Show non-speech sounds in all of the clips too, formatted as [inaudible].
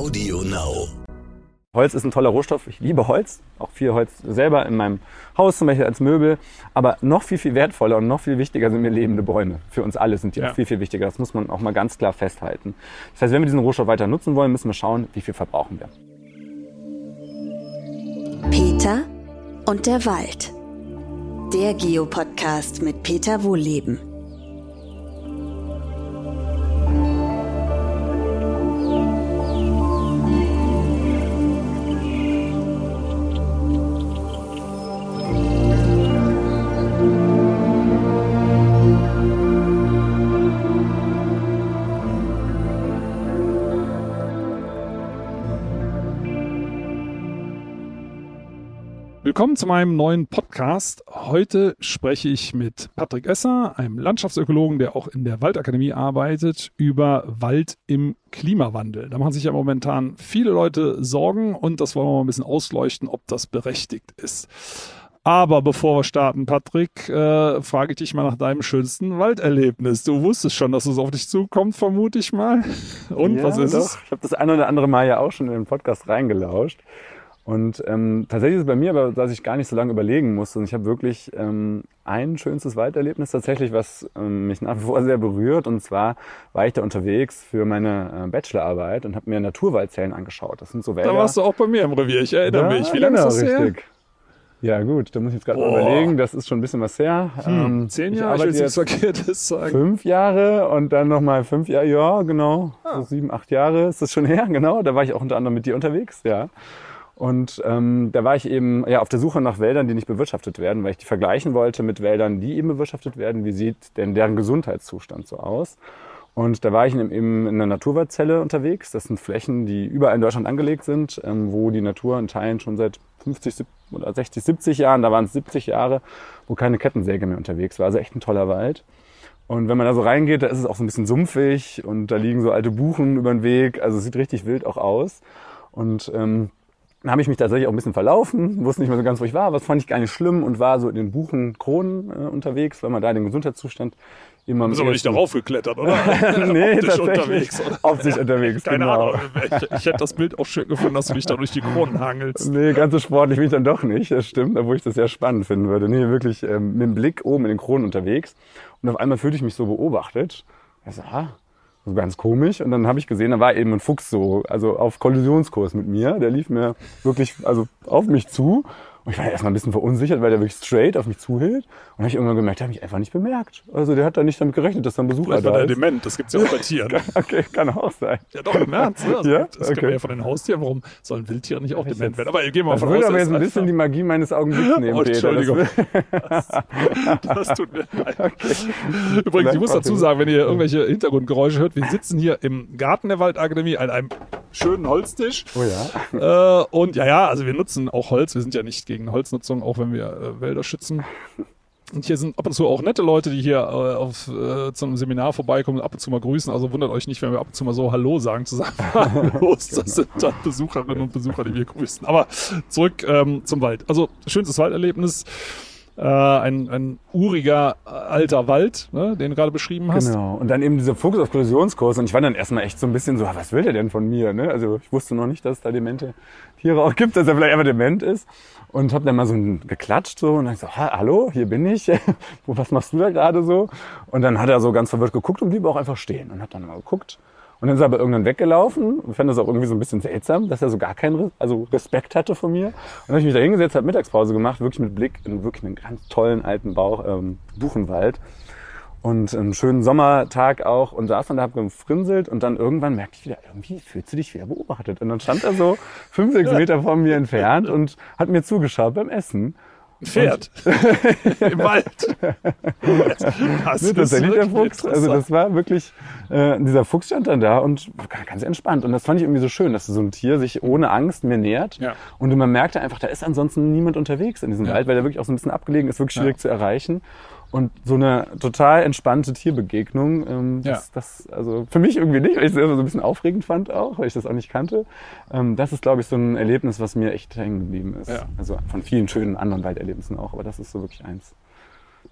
Audio Now. Holz ist ein toller Rohstoff. Ich liebe Holz. Auch viel Holz selber in meinem Haus zum Beispiel als Möbel. Aber noch viel, viel wertvoller und noch viel wichtiger sind mir lebende Bäume. Für uns alle sind die Ja. auch viel, viel wichtiger. Das muss man auch mal ganz klar festhalten. Das heißt, wenn wir diesen Rohstoff weiter nutzen wollen, müssen wir schauen, wie viel verbrauchen wir. Peter und der Wald. Der Geopodcast mit Peter Wohlleben. Willkommen zu meinem neuen Podcast. Heute spreche ich mit Patrick Esser, einem Landschaftsökologen, der auch in der Waldakademie arbeitet, über Wald im Klimawandel. Da machen sich ja momentan viele Leute Sorgen und das wollen wir mal ein bisschen ausleuchten, ob das berechtigt ist. Aber bevor wir starten, Patrick, äh, frage ich dich mal nach deinem schönsten Walderlebnis. Du wusstest schon, dass es auf dich zukommt, vermute ich mal. Und Ja, was ist doch. es? Ich habe das ein oder andere Mal ja auch schon in den Podcast reingelauscht. Und ähm, tatsächlich ist es bei mir aber, dass ich gar nicht so lange überlegen musste. Und ich habe wirklich ähm, ein schönstes Walderlebnis tatsächlich, was ähm, mich nach wie vor sehr berührt. Und zwar war ich da unterwegs für meine äh, Bachelorarbeit und habe mir Naturwaldzellen angeschaut. Das sind so Wälder. Da warst du auch bei mir im Revier, ich erinnere mich. Wie lange genau, ist das her? richtig. Ja gut, da muss ich jetzt gerade überlegen. Das ist schon ein bisschen was her. Hm, zehn Jahre, ich arbeite will jetzt nichts jetzt Verkehrtes sagen. fünf Jahre und dann nochmal fünf Jahre, ja, genau, Ah. so sieben, acht Jahre ist das schon her, [laughs] genau. Da war ich auch unter anderem mit dir unterwegs, ja. Und ähm, da war ich eben ja, auf der Suche nach Wäldern, die nicht bewirtschaftet werden, weil ich die vergleichen wollte mit Wäldern, die eben bewirtschaftet werden. Wie sieht denn deren Gesundheitszustand so aus? Und da war ich eben in einer Naturwaldzelle unterwegs. Das sind Flächen, die überall in Deutschland angelegt sind, ähm, wo die Natur in Teilen schon seit 50 sieb- oder 60, 70 Jahren, da waren es 70 Jahre, wo keine Kettensäge mehr unterwegs war. Also echt ein toller Wald. Und wenn man da so reingeht, da ist es auch so ein bisschen sumpfig und da liegen so alte Buchen über den Weg. Also es sieht richtig wild auch aus. Und ähm, dann habe ich mich tatsächlich auch ein bisschen verlaufen, wusste nicht mehr so ganz, wo ich war, aber das fand ich gar nicht schlimm und war so in den Buchenkronen äh, unterwegs, weil man da den Gesundheitszustand immer Du bist aber nicht darauf geklettert, oder? [laughs] nee, Optisch tatsächlich unterwegs, oder? Optisch unterwegs, Keine genau. Ahnung. Ich, ich hätte das Bild auch schön gefunden, dass du dich da durch die Kronen hangelst. Nee, ganz so sportlich bin ich dann doch nicht, das stimmt, obwohl ich das sehr spannend finden würde. Nee, wirklich ähm, mit dem Blick oben in den Kronen unterwegs. Und auf einmal fühlte ich mich so beobachtet. Ich so, ah, so ganz komisch. Und dann habe ich gesehen, da war eben ein Fuchs so, also auf Kollisionskurs mit mir. Der lief mir wirklich, also auf mich zu. Und ich war erstmal ein bisschen verunsichert, weil der wirklich straight auf mich zuhielt. Und dann habe ich irgendwann gemerkt, der hat mich einfach nicht bemerkt. Also der hat da nicht damit gerechnet, dass da ein Besucher Vielleicht war da der ist. dement, das gibt's ja auch bei Tieren. [laughs] Okay, kann auch sein. Ja doch, im Ernst. Ne? Also, Ja? Das kennen wir Okay. ja von den Haustieren. Warum sollen Wildtiere nicht auch dement jetzt- werden? Aber gehen wir mal Das von würde aus. aber er jetzt ist ein bisschen die Magie meines Augenblicks nehmen, Oh. Das Entschuldigung. will- [laughs] Das tut mir leid. [laughs] Okay. Übrigens, ich muss dazu Okay. sagen, wenn ihr irgendwelche Hintergrundgeräusche hört, wir sitzen hier im Garten der Waldakademie an einem schönen Holztisch. Oh ja. Äh, und ja, ja, also wir nutzen auch Holz. Wir sind ja nicht gegen Holznutzung, auch wenn wir äh, Wälder schützen. Und hier sind ab und zu auch nette Leute, die hier äh, auf, äh, zu einem Seminar vorbeikommen und ab und zu mal grüßen. Also wundert euch nicht, wenn wir ab und zu mal so Hallo sagen zusammen. [laughs] Hallo, das sind dann Besucherinnen und Besucher, die wir grüßen. Aber zurück ähm, zum Wald. Also schönstes Walderlebnis. Äh, ein, ein uriger äh, alter Wald, ne, den du gerade beschrieben hast. Genau. Und dann eben dieser Fokus auf Kollisionskurs. Und ich war dann erstmal echt so ein bisschen so, ah, was will der denn von mir? Ne? Also ich wusste noch nicht, dass es da demente Tiere auch gibt, dass er vielleicht einfach dement ist. Und habe dann mal so geklatscht so und dann so, ha, hallo, hier bin ich. [laughs] Was machst du da gerade so? Und dann hat er so ganz verwirrt geguckt und blieb auch einfach stehen und hat dann mal geguckt. Und dann ist er aber irgendwann weggelaufen und fand das auch irgendwie so ein bisschen seltsam, dass er so gar keinen also Respekt hatte von mir. Und dann habe ich mich da hingesetzt, habe Mittagspause gemacht, wirklich mit Blick in wirklich einen ganz tollen alten Bauch, ähm, Buchenwald. Und einen schönen Sommertag auch und saß dann da, hab gefrinselt und dann irgendwann merkte ich wieder, irgendwie fühlst du dich wieder beobachtet. Und dann stand er so fünf, sechs Meter von mir entfernt und hat mir zugeschaut beim Essen. Ein Pferd. [laughs] Im Wald. [laughs] Das Ne, ist tatsächlich der Fuchs. Also das war wirklich, äh, dieser Fuchs stand dann da und war ganz entspannt. Und das fand ich irgendwie so schön, dass so ein Tier sich ohne Angst mir nähert. Ja. Und man merkte einfach, da ist ansonsten niemand unterwegs in diesem Ja. Wald, weil der wirklich auch so ein bisschen abgelegen ist, wirklich Ja. schwierig zu erreichen. Und so eine total entspannte Tierbegegnung, ähm, Ja. das, das, also für mich irgendwie nicht, weil ich es selber so ein bisschen aufregend fand auch, weil ich das auch nicht kannte. Ähm, das ist, glaube ich, so ein Erlebnis, was mir echt hängen geblieben ist. Ja. Also von vielen schönen anderen Walderlebnissen auch, aber das ist so wirklich eins.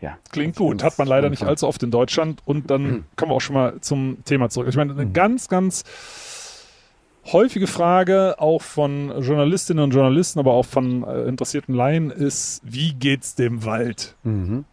Ja. Klingt gut. Hat man leider nicht allzu oft in Deutschland. Und dann kommen wir auch schon mal zum Thema zurück. Ich meine, eine ganz, ganz häufige Frage auch von Journalistinnen und Journalisten, aber auch von äh, interessierten Laien ist, wie geht's dem Wald? Mhm.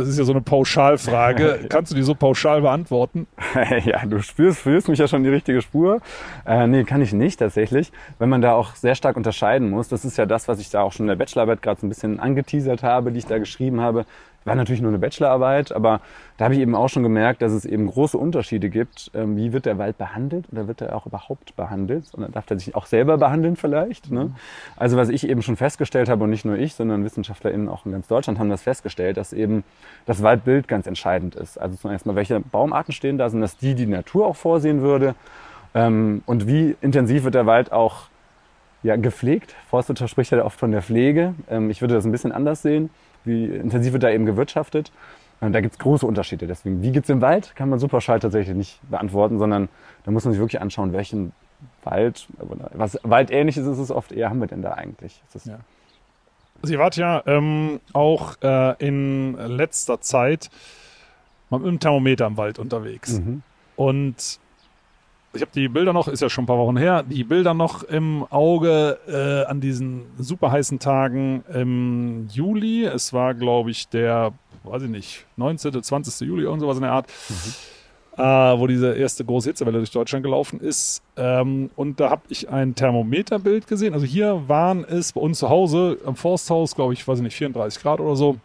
Das ist ja so eine Pauschalfrage. [laughs] Kannst du die so pauschal beantworten? [laughs] ja, du spürst, führst mich ja schon die richtige Spur. Äh, nee, kann ich nicht tatsächlich. Wenn man da auch sehr stark unterscheiden muss, das ist ja das, was ich da auch schon in der Bachelorarbeit gerade so ein bisschen angeteasert habe, die ich da geschrieben habe. War natürlich nur eine Bachelorarbeit, aber da habe ich eben auch schon gemerkt, dass es eben große Unterschiede gibt. Ähm, wie wird der Wald behandelt oder wird er auch überhaupt behandelt? Und dann darf er sich auch selber behandeln vielleicht. Ne? Also was ich eben schon festgestellt habe, und nicht nur ich, sondern WissenschaftlerInnen auch in ganz Deutschland haben das festgestellt, dass eben das Waldbild ganz entscheidend ist. Also zunächst mal, welche Baumarten stehen da? Sind das die, die die Natur auch vorsehen würde? Ähm, und wie intensiv wird der Wald auch ja, gepflegt? Forstwirtschaft spricht ja oft von der Pflege. Ähm, ich würde das ein bisschen anders sehen wie intensiv wird da eben gewirtschaftet. Und da gibt es große Unterschiede. Deswegen, wie geht's im Wald, kann man super pauschal tatsächlich nicht beantworten, sondern da muss man sich wirklich anschauen, welchen Wald, was Waldähnliches ist es oft eher, haben wir denn da eigentlich? Ja. Ihr wart ja ähm, auch äh, in letzter Zeit mal mit einem Thermometer im Wald unterwegs. Mhm. Und ich habe die Bilder noch, ist ja schon ein paar Wochen her, die Bilder noch im Auge äh, an diesen super heißen Tagen im Juli. Es war, glaube ich, der, weiß ich nicht, 19., 20. Juli, irgend sowas in der Art, mhm. äh, wo diese erste große Hitzewelle durch Deutschland gelaufen ist. Ähm, und da habe ich ein Thermometerbild gesehen. Also hier waren es bei uns zu Hause am Forsthaus, glaube ich, weiß ich nicht, 34 Grad oder so.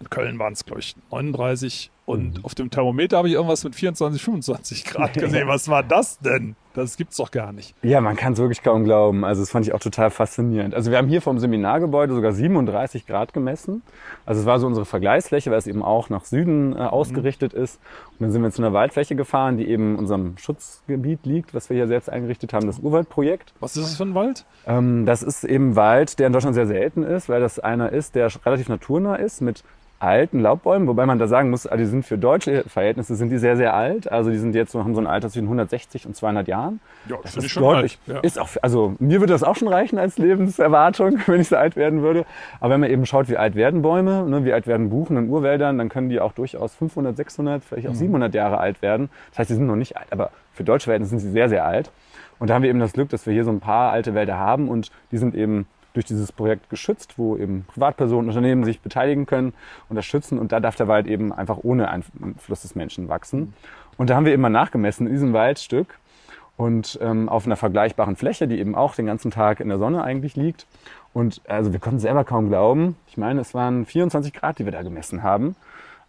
In Köln waren es, glaube ich, 39. Und mhm. auf dem Thermometer habe ich irgendwas mit 24, 25 Grad [laughs] gesehen. Was war das denn? Das gibt's doch gar nicht. Ja, man kann es wirklich kaum glauben. Also das fand ich auch total faszinierend. Also wir haben hier vom Seminargebäude sogar 37 Grad gemessen. Also es war so unsere Vergleichsfläche, weil es eben auch nach Süden äh, ausgerichtet mhm. ist. Und dann sind wir zu einer Waldfläche gefahren, die eben in unserem Schutzgebiet liegt, was wir hier selbst eingerichtet haben, das Urwaldprojekt. Was ist das für ein Wald? Ähm, das ist eben Wald, der in Deutschland sehr selten ist, weil das einer ist, der relativ naturnah ist mit alten Laubbäumen, wobei man da sagen muss, also die sind für deutsche Verhältnisse sind die sehr, sehr alt. Also die sind jetzt so, haben so ein Alter zwischen 160 und 200 Jahren. Ja, das, das ist schon deutlich. Alt, ja. Ist auch, also mir würde das auch schon reichen als Lebenserwartung, [laughs] wenn ich so alt werden würde. Aber wenn man eben schaut, wie alt werden Bäume, ne, wie alt werden Buchen in Urwäldern, dann können die auch durchaus 500, 600, vielleicht auch mhm. 700 Jahre alt werden. Das heißt, die sind noch nicht alt, aber für deutsche Verhältnisse sind sie sehr, sehr alt. Und da haben wir eben das Glück, dass wir hier so ein paar alte Wälder haben und die sind eben durch dieses Projekt geschützt, wo eben Privatpersonen, Unternehmen sich beteiligen können, unterstützen und da darf der Wald eben einfach ohne Einfluss des Menschen wachsen. Und da haben wir immer nachgemessen in diesem Waldstück und ähm, auf einer vergleichbaren Fläche, die eben auch den ganzen Tag in der Sonne eigentlich liegt. Und also wir konnten selber kaum glauben. Ich meine, es waren 24 Grad, die wir da gemessen haben.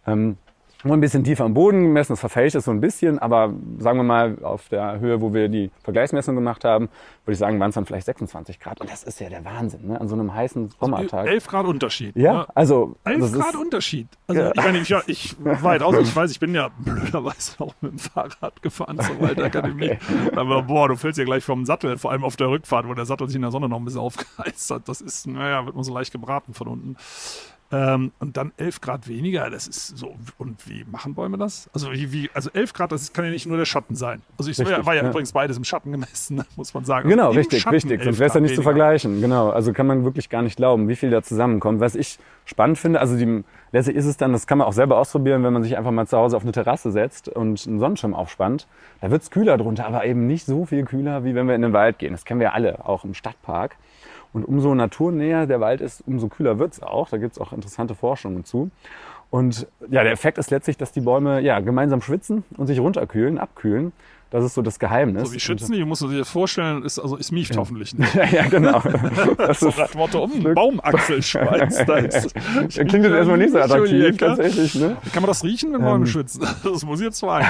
Ähm, nur ein bisschen tiefer am Boden gemessen, das verfälscht es so ein bisschen, aber sagen wir mal auf der Höhe, wo wir die Vergleichsmessung gemacht haben, würde ich sagen, waren es dann vielleicht 26 Grad. Und das ist ja der Wahnsinn, ne? an so einem heißen also Sommertag. Also 11 Grad Unterschied. Ja, also 11 Grad Unterschied. Also ja. ich meine, ich, ja, ich weit aus, ich weiß, ich bin ja [laughs] blöderweise auch mit dem Fahrrad gefahren zur Waldakademie. [laughs] okay. Aber boah, du fällst ja gleich vom Sattel, vor allem auf der Rückfahrt, wo der Sattel sich in der Sonne noch ein bisschen aufgeheizt hat. Das ist, naja, wird man so leicht gebraten von unten. Ähm, und dann 11 Grad weniger, das ist so. Und wie machen Bäume das? Also, wie, wie, also 11 Grad, das kann ja nicht nur der Schatten sein. Also, ich richtig, war ja, ja, übrigens beides im Schatten gemessen, [laughs] muss man sagen. Genau, also richtig, richtig. Sonst wäre es ja nicht weniger. zu vergleichen. Genau. Also, kann man wirklich gar nicht glauben, wie viel da zusammenkommt. Was ich spannend finde, also, die, letztlich ist es dann, das kann man auch selber ausprobieren, wenn man sich einfach mal zu Hause auf eine Terrasse setzt und einen Sonnenschirm aufspannt. Da wird es kühler drunter, aber eben nicht so viel kühler, wie wenn wir in den Wald gehen. Das kennen wir ja alle, auch im Stadtpark. Und umso naturnäher der Wald ist, umso kühler wird's auch. Da gibt's auch interessante Forschungen zu. Und ja, der Effekt ist letztlich, dass die Bäume ja gemeinsam schwitzen und sich runterkühlen, abkühlen. Das ist so das Geheimnis. So wie schützen die, musst du dir vorstellen, ist, also ist mieft ja. hoffentlich [laughs] nicht. ja, genau. [laughs] Das ist das Motto, um Baumachsel schweißt. [laughs] Da ist, klingt das erstmal nicht so attraktiv, tatsächlich. Ne? Kann man das riechen, wenn Bäume ähm. schützen? Das muss ich jetzt fragen.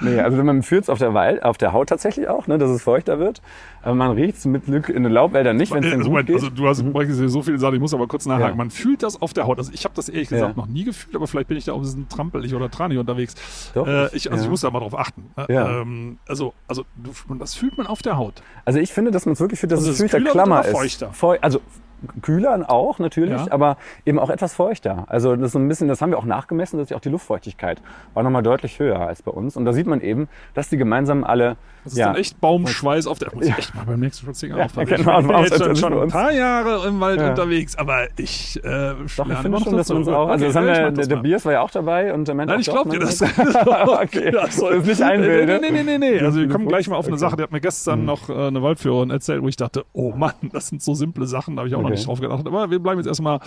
nee, also man fühlt es auf der Wald, auf der Haut tatsächlich auch, ne, dass es feuchter wird. Aber man riecht es mit Glück in den Laubwäldern nicht, wenn es also, gut geht. Also du hast mhm. so viele Sachen, ich muss aber kurz nachhaken. Ja. Man fühlt das auf der Haut. Also ich habe das ehrlich gesagt ja. noch nie gefühlt, aber vielleicht bin ich da auch ein bisschen trampelig oder tranig unterwegs. Doch, äh, ich, also ja. ich muss da mal drauf achten. Ja. Ähm, also, also das fühlt man auf der Haut. Also ich finde, dass man es wirklich fühlt, dass also es fühlt der Klammer ist. Feuchter? Feu also kühler auch natürlich, ja. aber eben auch etwas feuchter. Also das ist so ein bisschen, das haben wir auch nachgemessen, dass auch die Luftfeuchtigkeit war nochmal deutlich höher als bei uns. Und da sieht man eben, dass die gemeinsam alle Das ist Ja. dann echt Baumschweiß auf der. Muss ich echt mal beim nächsten Spaziergang Ja, aufpassen. genau, ich bin jetzt schon, schon ein paar Jahre im Wald Ja. unterwegs, aber ich äh, Doch, ich finde schon, dass wir uns auch. Also, Okay, das haben wir, der, der. Biers war ja auch dabei und der meinte Nein, ich glaube dir das. [laughs] okay. Das soll- Das ist nicht einbilde. Nee, nee, nee, nee, nee. Also wir [laughs] kommen gleich mal auf eine. Sache. Der hat mir gestern noch äh, eine Waldführerin erzählt, wo ich dachte, oh Mann, das sind so simple Sachen, da habe ich auch noch nicht drauf gedacht. Aber wir bleiben jetzt erstmal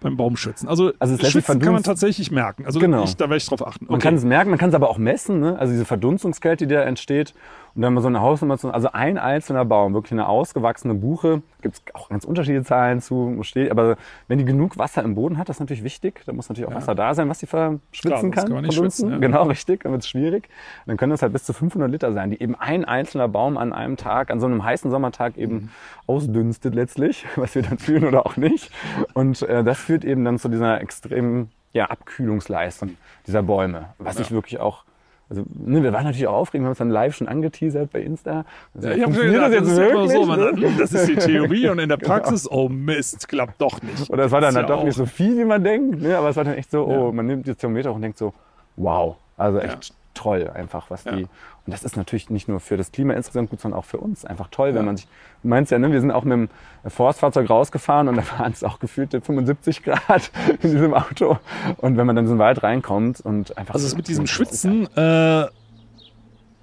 beim Baumschützen. Also, Also Schwitzen kann man tatsächlich merken. Also Genau. da werde ich drauf achten. Man kann es merken, man kann es aber auch messen, ne? also diese Verdunstungskälte, die da entsteht. Und dann mal so eine Hausnummer, also ein einzelner Baum, wirklich eine ausgewachsene Buche, gibt es auch ganz unterschiedliche Zahlen zu, wo steht, aber wenn die genug Wasser im Boden hat, das ist natürlich wichtig, da muss natürlich auch Wasser da sein, was die verschwitzen Klar, kann. kann man schwitzen, ja. Genau, richtig, dann wird es schwierig. Dann können das halt bis zu 500 Liter sein, die eben ein einzelner Baum an einem Tag, an so einem heißen Sommertag eben Mhm. ausdünstet letztlich, [laughs] was wir dann fühlen oder auch nicht. Und äh, das führt eben dann zu dieser extremen ja, Abkühlungsleistung dieser Bäume, was ich wirklich auch also, ne, wir waren natürlich auch aufgeregt, wir haben uns dann live schon angeteasert bei Insta. Also, Ja, ich habe schon funktioniert gedacht, das ist immer so, man ne? hm, das ist die Theorie und in der [laughs] Praxis, oh Mist, klappt doch nicht. Oder es war dann halt ja doch nicht auch- so viel, wie man denkt, ne? aber es war dann echt so, oh, Ja. man nimmt das Thermometer hoch und denkt so, wow, also echt Ja. toll einfach, was die, und das ist natürlich nicht nur für das Klima insgesamt gut, sondern auch für uns einfach toll, wenn man sich, du meinst ja, ne, wir sind auch mit dem Forstfahrzeug rausgefahren und da waren es auch gefühlte 75 Grad [laughs] in diesem Auto und wenn man dann in den Wald reinkommt und einfach... Also es mit diesem ist halt- Schwitzen, äh,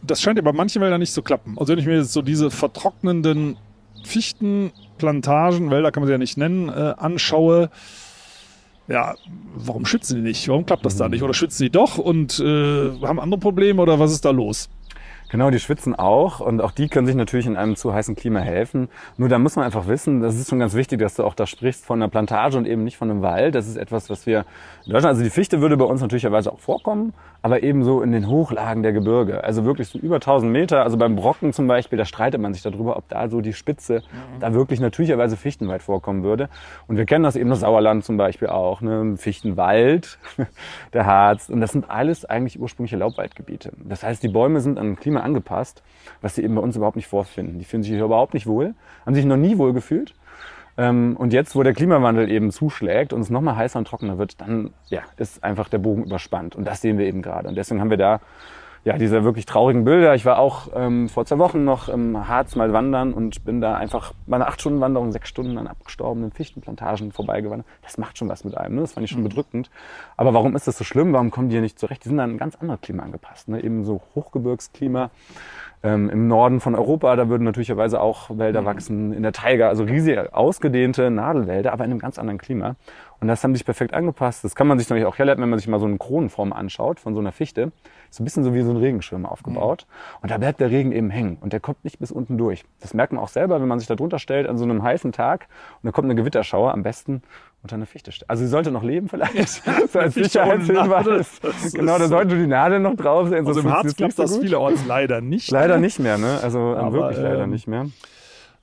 das scheint ja bei manchen Wäldern nicht zu klappen. Also wenn ich mir jetzt so diese vertrocknenden Fichtenplantagen, Wälder kann man sie ja nicht nennen, äh, anschaue, ja, warum schützen die nicht? Warum klappt das da nicht? Oder schützen die doch und äh, haben andere Probleme oder was ist da los? Genau, die schwitzen auch und auch die können sich natürlich in einem zu heißen Klima helfen. Nur da muss man einfach wissen, das ist schon ganz wichtig, dass du auch da sprichst von einer Plantage und eben nicht von einem Wald. Das ist etwas, was wir in Deutschland, also die Fichte würde bei uns natürlicherweise auch vorkommen, aber eben so in den Hochlagen der Gebirge. Also wirklich so über 1000 Meter, also beim Brocken zum Beispiel, da streitet man sich darüber, ob da so die Spitze, da wirklich natürlicherweise Fichtenwald vorkommen würde. Und wir kennen das eben das Sauerland zum Beispiel auch, ne? Fichtenwald, [laughs] der Harz. Und das sind alles eigentlich ursprüngliche Laubwaldgebiete. Das heißt, die Bäume sind an ein Klima angepasst, was sie eben bei uns überhaupt nicht vorfinden. Die fühlen sich hier überhaupt nicht wohl, haben sich noch nie wohl gefühlt. Ähm, und jetzt, wo der Klimawandel eben zuschlägt und es noch mal heißer und trockener wird, dann ja, ist einfach der Bogen überspannt. Und das sehen wir eben gerade. Und deswegen haben wir da ja, diese wirklich traurigen Bilder. Ich war auch ähm, vor zwei Wochen noch im Harz mal wandern und bin da einfach bei einer acht Stunden Wanderung sechs Stunden an abgestorbenen Fichtenplantagen vorbeigewandert. Das macht schon was mit einem, ne? das fand ich schon bedrückend. Aber warum ist das so schlimm? Warum kommen die hier nicht zurecht? Die sind an ein ganz anderes Klima angepasst, ne? eben so Hochgebirgsklima. Ähm, Im Norden von Europa, da würden natürlicherweise auch Wälder wachsen, in der Taiga, also riesige, ausgedehnte Nadelwälder, aber in einem ganz anderen Klima. Und das haben sich perfekt angepasst. Das kann man sich natürlich auch herleiten, wenn man sich mal so eine Kronenform anschaut von so einer Fichte. Ist so ein bisschen so wie so ein Regenschirm aufgebaut. Und da bleibt der Regen eben hängen und der kommt nicht bis unten durch. Das merkt man auch selber, wenn man sich da drunter stellt an so einem heißen Tag und da kommt eine Gewitterschauer, am besten unter eine Fichte. Also sie sollte noch leben vielleicht, [laughs] so als Sicherheitshinweis. Genau, da sollte die Nadel noch drauf sein. Also sonst im Harz so das gut. vielerorts leider nicht. Leider nicht mehr, ne? Also ähm, Aber, wirklich leider ähm, nicht mehr.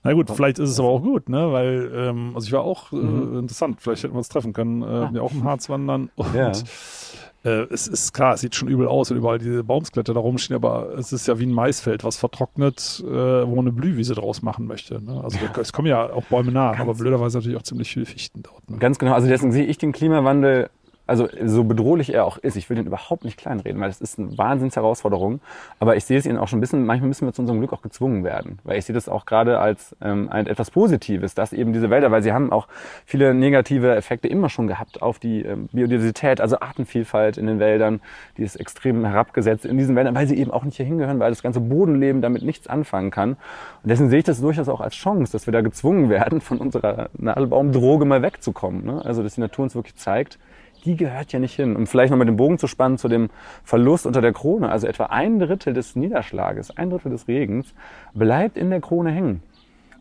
Na gut, vielleicht ist es aber auch gut, ne? Weil, ähm, also ich war auch äh, Mhm. interessant, vielleicht hätten wir uns treffen können, äh, ja auch im Harz wandern. Und Ah. Ja. äh, es ist klar, es sieht schon übel aus, wenn überall diese Baumskelette da rumstehen, aber es ist ja wie ein Maisfeld, was vertrocknet, äh, wo man eine Blühwiese draus machen möchte. Ne? Also da- es kommen ja auch Bäume nach, aber blöderweise natürlich auch ziemlich viele Fichten dort. Ne? Ganz genau. Also deswegen sehe ich den Klimawandel, also so bedrohlich er auch ist, ich will den überhaupt nicht kleinreden, weil es ist eine Wahnsinnsherausforderung. Aber ich sehe es ihnen auch schon ein bisschen, manchmal müssen wir zu unserem Glück auch gezwungen werden. Weil ich sehe das auch gerade als ähm, ein, etwas Positives, dass eben diese Wälder, weil sie haben auch viele negative Effekte immer schon gehabt auf die ähm, Biodiversität, also Artenvielfalt in den Wäldern, die ist extrem herabgesetzt in diesen Wäldern, weil sie eben auch nicht hier hingehören, weil das ganze Bodenleben damit nichts anfangen kann. Und deswegen sehe ich das durchaus auch als Chance, dass wir da gezwungen [laughs] werden, von unserer Nadelbaumdroge mal wegzukommen. Ne? Also dass die Natur uns wirklich zeigt, die gehört ja nicht hin. Um vielleicht nochmal den Bogen zu spannen zu dem Verlust unter der Krone, also etwa ein Drittel des Niederschlages, ein Drittel des Regens, bleibt in der Krone hängen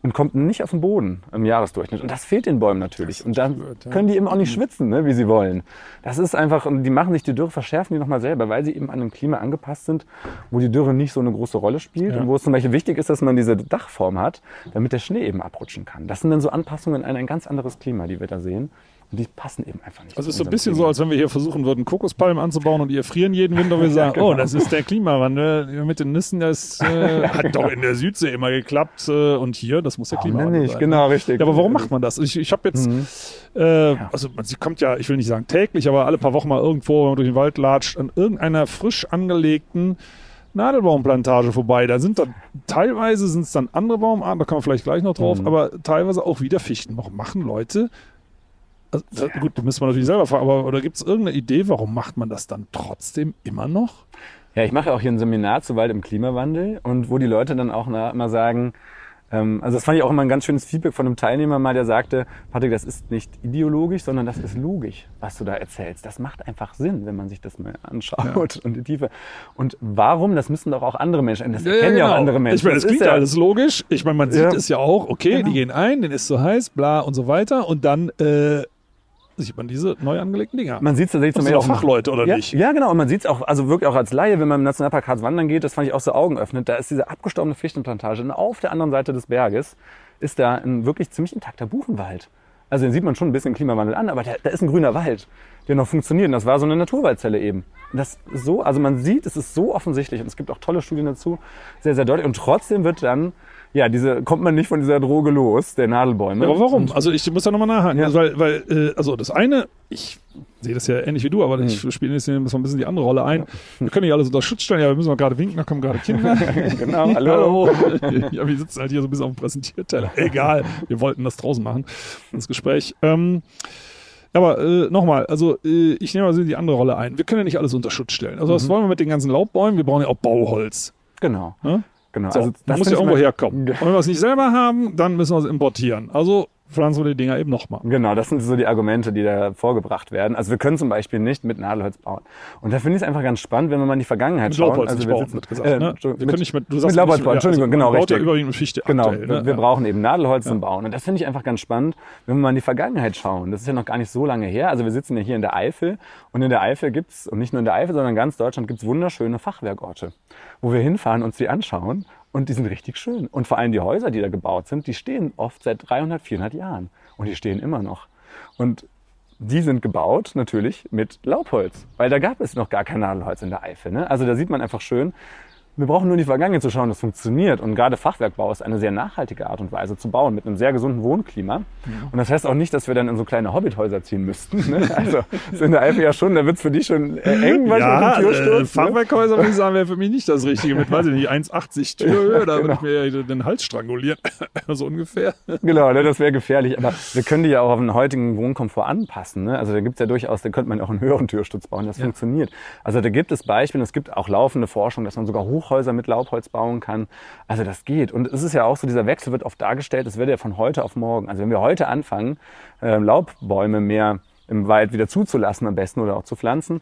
und kommt nicht auf den Boden im Jahresdurchschnitt. Und das fehlt den Bäumen natürlich. Und dann ja. können die eben auch nicht schwitzen, ne, wie sie wollen. Das ist einfach, und die machen sich die Dürre, verschärfen die nochmal selber, weil sie eben an einem Klima angepasst sind, wo die Dürre nicht so eine große Rolle spielt Ja. und wo es zum Beispiel wichtig ist, dass man diese Dachform hat, damit der Schnee eben abrutschen kann. Das sind dann so Anpassungen an ein ganz anderes Klima, die wir da sehen. Und die passen eben einfach nicht. Also es ist so ein bisschen unserem so, als wenn wir hier versuchen würden, Kokospalmen anzubauen und die erfrieren jeden Winter und wir [laughs] sagen, genau. oh, das ist der Klimawandel mit den Nüssen, das äh, [laughs] hat doch in der Südsee immer geklappt äh, und hier, das muss der Klimawandel nicht? sein. Genau, richtig. Ja, aber warum macht man das? Ich, ich habe jetzt, Mhm. äh, also man- sie kommt ja, ich will nicht sagen täglich, aber alle paar Wochen mal irgendwo, wenn man durch den Wald latscht, an irgendeiner frisch angelegten Nadelbaumplantage vorbei. Da sind dann teilweise sind es dann andere Baumarten, da kommen wir vielleicht gleich noch drauf, Mhm. aber teilweise auch wieder Fichten. Warum machen Leute? Also, da, gut, da müssen wir natürlich selber fragen, aber oder gibt es irgendeine Idee, warum macht man das dann trotzdem immer noch? Ja, ich mache ja auch hier ein Seminar zu Wald im Klimawandel und wo die Leute dann auch immer sagen, ähm, also das fand ich auch immer ein ganz schönes Feedback von einem Teilnehmer mal, der sagte, Patrick, das ist nicht ideologisch, sondern das ist logisch, was du da erzählst. Das macht einfach Sinn, wenn man sich das mal anschaut und die Tiefe. Und warum? Das müssen doch auch andere Menschen, das erkennen ja, auch andere Menschen. Ich meine, das ist klingt ja alles logisch. Ich meine, man sieht Ja. es ja auch, okay, Genau. die gehen ein, denen ist zu heiß, bla und so weiter. Und dann äh, sieht man diese neu angelegten Dinger. Man sieht es tatsächlich zum Beispiel auch Fachleute, oder ja, nicht? Ja, genau. Und man sieht es auch, also wirklich auch als Laie, wenn man im Nationalpark Harz wandern geht, das fand ich auch so augenöffnend. Da ist diese abgestorbene Fichtenplantage und auf der anderen Seite des Berges ist da ein wirklich ziemlich intakter Buchenwald. Also den sieht man schon ein bisschen Klimawandel an, aber da, da ist ein grüner Wald, der noch funktioniert. Und das war so eine Naturwaldzelle eben. Und das so, also man sieht, es ist so offensichtlich und es gibt auch tolle Studien dazu, sehr, sehr deutlich. Und trotzdem wird dann, ja, diese, kommt man nicht von dieser Droge los, der Nadelbäume. Aber warum? Also ich muss da nochmal nachhaken. Ja. Also weil, weil äh, also das eine, ich sehe das ja ähnlich wie du, aber ich spiele jetzt so ein bisschen die andere Rolle ein. Wir können nicht alles unter Schutz stellen, ja, wir müssen mal gerade winken, da kommen gerade Kinder. [laughs] [laughs] genau, hallo. ja, wir sitzen halt hier so ein bisschen auf dem Präsentierteller. Egal, wir wollten das draußen machen, das Gespräch. Ähm, aber äh, nochmal, also äh, ich nehme mal die andere Rolle ein. Wir können ja nicht alles unter Schutz stellen. Also Mhm. was wollen wir mit den ganzen Laubbäumen? Wir brauchen ja auch Bauholz. Genau. Ne? Genau. So, also, das muss ja irgendwo herkommen. [laughs] Und wenn wir es nicht selber haben, dann müssen wir es importieren. Also pflanzen wir die Dinger eben nochmal. Genau, das sind so die Argumente, die da vorgebracht werden. Also wir können zum Beispiel nicht mit Nadelholz bauen. Und da finde ich es einfach ganz spannend, wenn wir mal in die Vergangenheit Mit schauen. Laubholz also wir bauen, sitzen, gesagt. äh, ne? Entschuldigung, Wir mit- können nicht mit, du mit sagst Laubholz nicht- bauen, Entschuldigung, also genau, richtig. Ja überwiegend mit Fichte Genau, aktuell, wir, ne? wir Ja. brauchen eben Nadelholz zum Bauen. Und das finde ich einfach ganz spannend, wenn wir mal in die Vergangenheit schauen. Das ist ja noch gar nicht so lange her. Also wir sitzen ja hier in der Eifel. Und in der Eifel gibt's und nicht nur in der Eifel, sondern in ganz Deutschland gibt's wunderschöne Fachwerkorte, wo wir hinfahren, uns die anschauen. Und die sind richtig schön. Und vor allem die Häuser, die da gebaut sind, die stehen oft seit 300, 400 Jahren. Und die stehen immer noch. Und die sind gebaut natürlich mit Laubholz, weil da gab es noch gar kein Nadelholz in der Eifel. Ne? Also da sieht man einfach schön, wir brauchen nur in die Vergangenheit zu schauen, das funktioniert. Und gerade Fachwerkbau ist eine sehr nachhaltige Art und Weise zu bauen, mit einem sehr gesunden Wohnklima. Und das heißt auch nicht, dass wir dann in so kleine Hobbithäuser ziehen müssten. Ne? [laughs] Also ist in der Eifel ja schon, da wird's für dich schon äh, eng, weil Ja, mit dem äh, Türsturz. ne? Fachwerkhäuser, würde ich sagen, wäre für mich nicht das Richtige. Mit, weiß ich nicht, 1,80 Türhöhe, [laughs] da Genau. würde ich mir ja den Hals strangulieren. [laughs] so ungefähr. Genau, ne, das wäre gefährlich. Aber wir können die ja auch auf den heutigen Wohnkomfort anpassen. Ne? Also da gibt's ja durchaus, da könnte man auch einen höheren Türsturz bauen, das funktioniert. Also da gibt es Beispiele, es gibt auch laufende Forschung, dass man sogar Hochhäuser mit Laubholz bauen kann. Also das geht. Und es ist ja auch so, dieser Wechsel wird oft dargestellt, es wird ja von heute auf morgen. Also wenn wir heute anfangen, äh, Laubbäume mehr im Wald wieder zuzulassen am besten oder auch zu pflanzen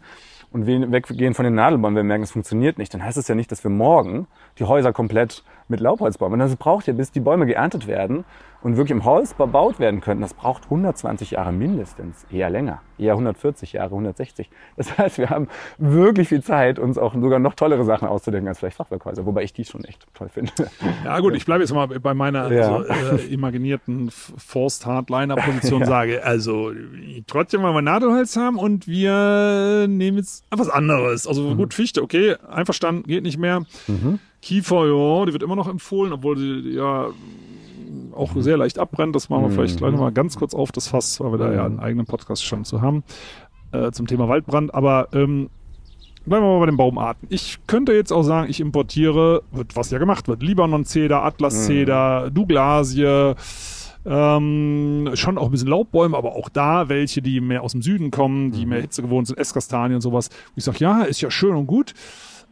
und we- weggehen von den Nadelbäumen, wir merken, es funktioniert nicht, dann heißt es ja nicht, dass wir morgen die Häuser komplett mit Laubholz bauen. Und das braucht ja, bis die Bäume geerntet werden und wirklich im Holz bebaut werden können, das braucht 120 Jahre mindestens, eher länger, eher 140 Jahre, 160. Das heißt, wir haben wirklich viel Zeit, uns auch sogar noch tollere Sachen auszudenken als vielleicht Fachwerkhäuser, wobei ich die schon echt toll finde. Ja gut, ich bleibe jetzt mal bei meiner Ja. also, äh, imaginierten F- Forst-Hardliner-Position, [laughs] sage, also trotzdem wollen wir Nadelholz haben und wir nehmen jetzt was anderes. Also Mhm. gut, Fichte, okay, einverstanden, geht nicht mehr. Kiefer, ja, die wird immer noch empfohlen, obwohl die ja auch Mhm. sehr leicht abbrennt. Das machen wir vielleicht gleich nochmal ganz kurz auf das Fass, weil wir da ja einen eigenen Podcast schon zu haben äh, zum Thema Waldbrand. Aber ähm, Bleiben wir mal bei den Baumarten. Ich könnte jetzt auch sagen, ich importiere, wird, was ja gemacht wird, Libanon-Zeder, Atlas-Zeder, Douglasie, ähm, schon auch ein bisschen Laubbäume, aber auch da welche, die mehr aus dem Süden kommen, die mehr Hitze gewohnt sind, Esskastanien und sowas. Wo ich sage, ja, ist ja schön und gut,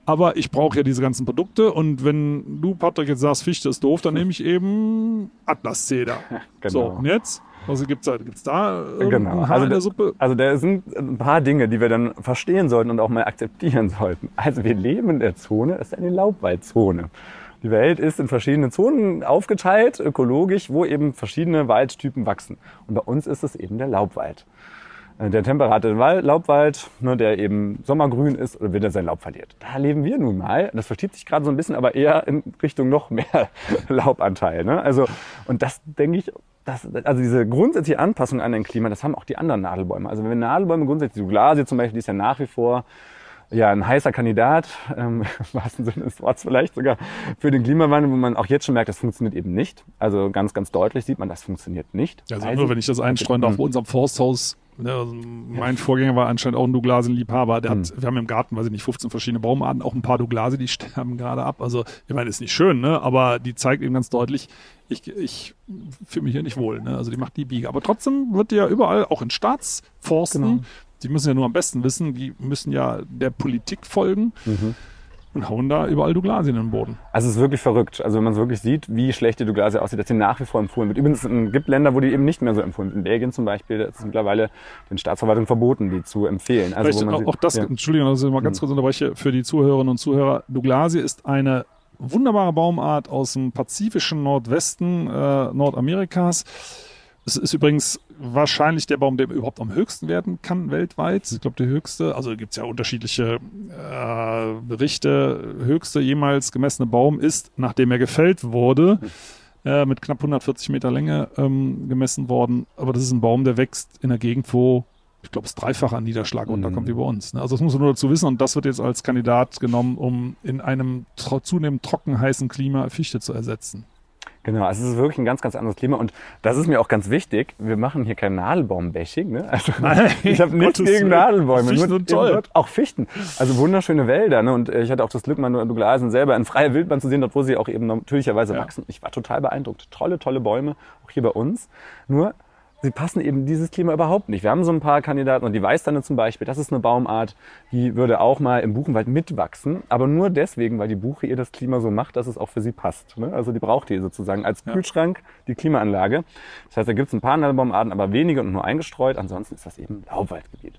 aber ich brauche ja diese ganzen Produkte und wenn du, Patrick, jetzt sagst, Fichte ist doof, dann nehme ich eben Atlas-Zeder. [laughs] Genau. So, und jetzt? Was gibt's da? Gibt's da irgendein Genau. Also, in der Suppe? also da sind ein paar Dinge, die wir dann verstehen sollten und auch mal akzeptieren [laughs] sollten. Also wir leben in der Zone, es ist eine Laubwaldzone. Die Welt ist in verschiedene Zonen aufgeteilt, ökologisch, wo eben verschiedene Waldtypen wachsen. Und bei uns ist es eben der Laubwald. Äh, Der temperate Wald, Laubwald, ne, der eben sommergrün ist oder wieder sein Laub verliert. Da leben wir nun mal. Das verschiebt sich gerade so ein bisschen, aber eher in Richtung noch mehr [laughs] Laubanteil. Ne? Also, und das denke ich, das, also diese grundsätzliche Anpassung an ein Klima, das haben auch die anderen Nadelbäume. Also wenn wir Nadelbäume grundsätzlich, die Douglasie zum Beispiel, die ist ja nach wie vor ja, ein heißer Kandidat, ähm, [laughs] im wahrsten Sinne des Wortes vielleicht sogar für den Klimawandel, wo man auch jetzt schon merkt, das funktioniert eben nicht. Also ganz, ganz deutlich sieht man, das funktioniert nicht. Also Weil nur wenn ich das einstreuen darf, bei unserem Forsthaus Ne, also mein Vorgänger war anscheinend auch ein Douglasien-Liebhaber. Der hat, wir haben im Garten, weiß ich nicht, 15 verschiedene Baumarten, auch ein paar Douglasie, die [laughs] sterben gerade ab. Also, ich meine, ist nicht schön, ne? aber die zeigt eben ganz deutlich, ich, ich fühle mich hier nicht wohl. Ne? Also die macht die Biege. Aber trotzdem wird die ja überall, auch in Staatsforsten, Genau. die müssen ja nur am besten wissen, die müssen ja der Politik folgen und hauen da überall Douglasien in den Boden. Also es ist wirklich verrückt. Also wenn man es wirklich sieht, wie schlecht die Douglasie aussieht, dass sie nach wie vor empfohlen wird. Übrigens es gibt Länder, wo die eben nicht mehr so empfohlen wird. In Belgien zum Beispiel, ist es mittlerweile den Staatsverwaltungen verboten, die zu empfehlen. Also auch, sieht- auch das, ja. Entschuldigung, dass ich mal ganz kurz unterbreche, für die Zuhörerinnen und Zuhörer. Douglasie ist eine wunderbare Baumart aus dem pazifischen Nordwesten äh, Nordamerikas. Es ist übrigens wahrscheinlich der Baum, der überhaupt am höchsten werden kann weltweit. Ich glaube, der höchste, also gibt es ja unterschiedliche äh, Berichte. Höchste jemals gemessene Baum ist, nachdem er gefällt wurde, äh, mit knapp 140 Meter Länge ähm, gemessen worden. Aber das ist ein Baum, der wächst in der Gegend, wo ich glaube, es dreifache an Niederschlag unterkommt wie bei uns. Ne? Also das muss man nur dazu wissen und das wird jetzt als Kandidat genommen, um in einem tro zunehmend trocken heißen Klima Fichte zu ersetzen. Genau, also es ist wirklich ein ganz, ganz anderes Klima und das ist mir auch ganz wichtig. Wir machen hier kein Nadelbaum-Bashing. Ne? Also, Nein, [laughs] ich habe nichts gegen. Nadelbäume. Fichten nur toll. Auch Fichten. Also wunderschöne Wälder. Ne? Und äh, ich hatte auch das Glück, mal Douglasien selber in freier Wildbahn zu sehen, dort wo sie auch eben natürlicherweise Ja. wachsen. Ich war total beeindruckt. Tolle, tolle Bäume, auch hier bei uns. Nur sie passen eben dieses Klima überhaupt nicht. Wir haben so ein paar Kandidaten und die Weißtanne zum Beispiel, das ist eine Baumart, die würde auch mal im Buchenwald mitwachsen, aber nur deswegen, weil die Buche ihr das Klima so macht, dass es auch für sie passt. Ne? Also die braucht die sozusagen als Kühlschrank, die Klimaanlage. Das heißt, da gibt es ein paar Nadelbaumarten, aber wenige und nur eingestreut. Ansonsten ist das eben Laubwaldgebiet.